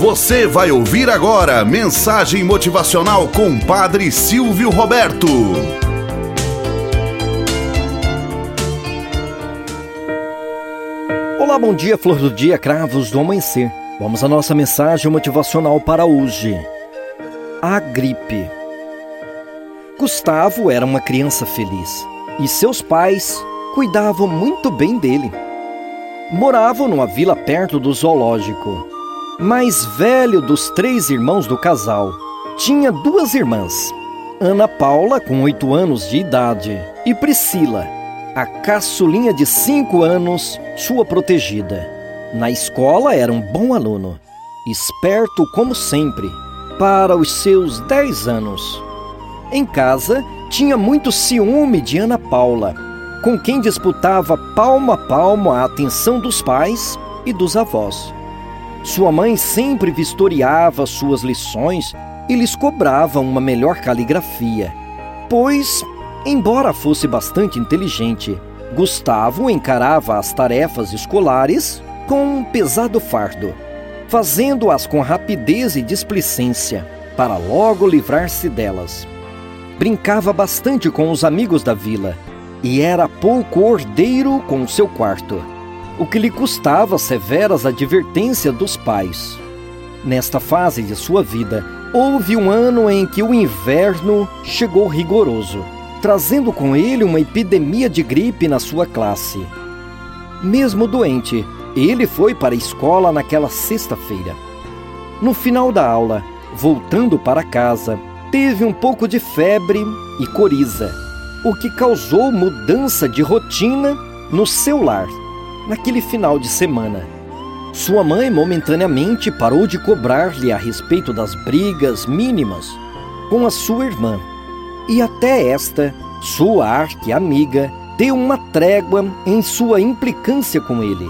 Você vai ouvir agora mensagem motivacional com Padre Silvio Roberto. Olá, bom dia, flor do dia, cravos do amanhecer. Vamos à nossa mensagem motivacional para hoje. A gripe. Gustavo era uma criança feliz e seus pais cuidavam muito bem dele. Moravam numa vila perto do zoológico mais velho dos três irmãos do casal, tinha duas irmãs, Ana Paula, com oito anos de idade, e Priscila, a caçulinha de cinco anos, sua protegida. Na escola era um bom aluno, esperto como sempre, para os seus dez anos. Em casa, tinha muito ciúme de Ana Paula, com quem disputava palmo a palmo a atenção dos pais e dos avós. Sua mãe sempre vistoriava suas lições e lhes cobrava uma melhor caligrafia, pois, embora fosse bastante inteligente, Gustavo encarava as tarefas escolares com um pesado fardo, fazendo-as com rapidez e displicência, para logo livrar-se delas. Brincava bastante com os amigos da vila e era pouco ordeiro com seu quarto o que lhe custava severas advertências dos pais. Nesta fase de sua vida, houve um ano em que o inverno chegou rigoroso, trazendo com ele uma epidemia de gripe na sua classe. Mesmo doente, ele foi para a escola naquela sexta-feira. No final da aula, voltando para casa, teve um pouco de febre e coriza, o que causou mudança de rotina no seu lar naquele final de semana. Sua mãe momentaneamente parou de cobrar-lhe a respeito das brigas mínimas com a sua irmã. E até esta, sua arque-amiga, deu uma trégua em sua implicância com ele.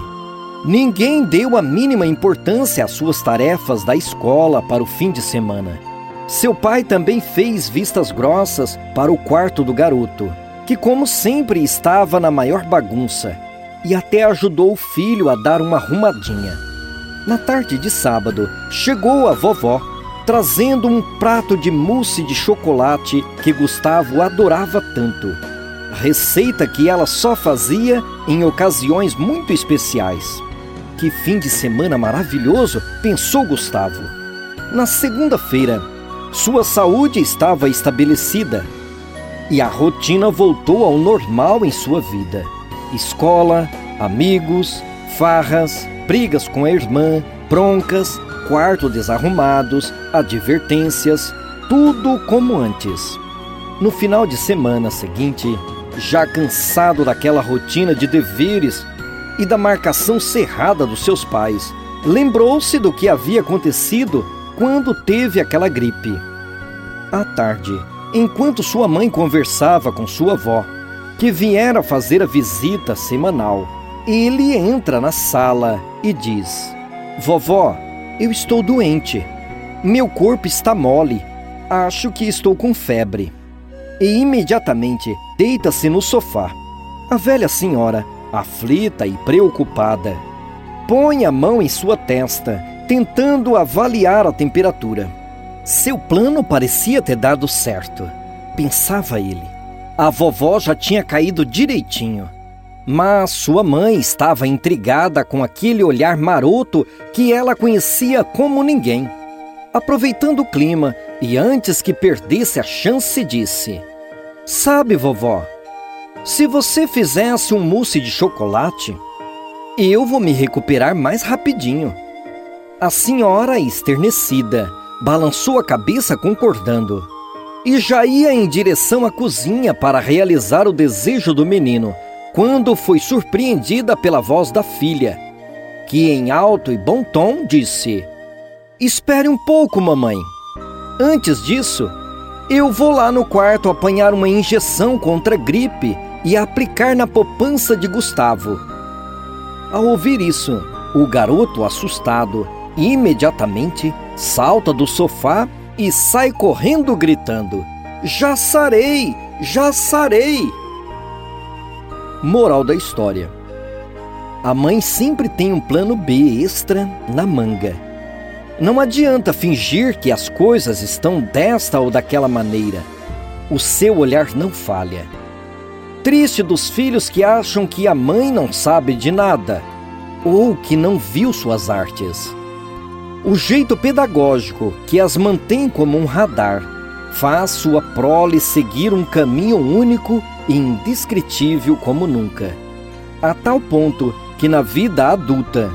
Ninguém deu a mínima importância às suas tarefas da escola para o fim de semana. Seu pai também fez vistas grossas para o quarto do garoto, que, como sempre, estava na maior bagunça e até ajudou o filho a dar uma arrumadinha. Na tarde de sábado, chegou a vovó, trazendo um prato de mousse de chocolate que Gustavo adorava tanto. Receita que ela só fazia em ocasiões muito especiais. Que fim de semana maravilhoso, pensou Gustavo. Na segunda-feira, sua saúde estava estabelecida e a rotina voltou ao normal em sua vida escola, amigos, farras, brigas com a irmã, broncas, quarto desarrumados, advertências, tudo como antes. No final de semana seguinte, já cansado daquela rotina de deveres e da marcação cerrada dos seus pais, lembrou-se do que havia acontecido quando teve aquela gripe. À tarde, enquanto sua mãe conversava com sua avó, que viera fazer a visita semanal. Ele entra na sala e diz: Vovó, eu estou doente. Meu corpo está mole. Acho que estou com febre. E imediatamente deita-se no sofá. A velha senhora, aflita e preocupada, põe a mão em sua testa, tentando avaliar a temperatura. Seu plano parecia ter dado certo, pensava ele. A vovó já tinha caído direitinho. Mas sua mãe estava intrigada com aquele olhar maroto que ela conhecia como ninguém. Aproveitando o clima e antes que perdesse a chance, disse: Sabe, vovó, se você fizesse um mousse de chocolate, eu vou me recuperar mais rapidinho. A senhora, esternecida, balançou a cabeça concordando e já ia em direção à cozinha para realizar o desejo do menino, quando foi surpreendida pela voz da filha, que em alto e bom tom disse: Espere um pouco, mamãe. Antes disso, eu vou lá no quarto apanhar uma injeção contra a gripe e aplicar na poupança de Gustavo. Ao ouvir isso, o garoto, assustado, imediatamente salta do sofá e sai correndo gritando: Já sarei! Já sarei! Moral da história: A mãe sempre tem um plano B extra na manga. Não adianta fingir que as coisas estão desta ou daquela maneira. O seu olhar não falha. Triste dos filhos que acham que a mãe não sabe de nada ou que não viu suas artes. O jeito pedagógico que as mantém como um radar faz sua prole seguir um caminho único e indescritível como nunca, a tal ponto que na vida adulta,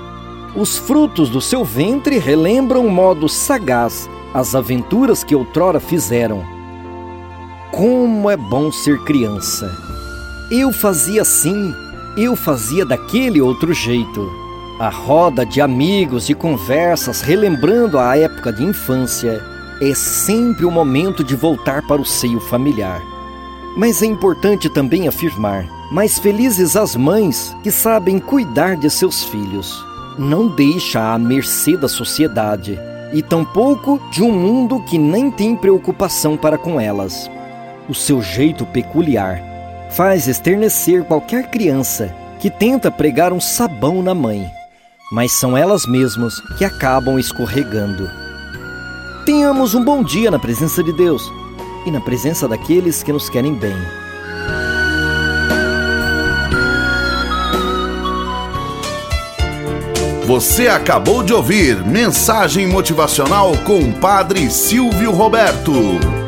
os frutos do seu ventre relembram modo sagaz as aventuras que outrora fizeram. Como é bom ser criança! Eu fazia assim, eu fazia daquele outro jeito. A roda de amigos e conversas relembrando a época de infância é sempre o momento de voltar para o seio familiar. Mas é importante também afirmar: mais felizes as mães que sabem cuidar de seus filhos. Não deixa à mercê da sociedade e tampouco de um mundo que nem tem preocupação para com elas. O seu jeito peculiar faz esternecer qualquer criança que tenta pregar um sabão na mãe, mas são elas mesmas que acabam escorregando. Tenhamos um bom dia na presença de Deus e na presença daqueles que nos querem bem. Você acabou de ouvir Mensagem Motivacional com o Padre Silvio Roberto.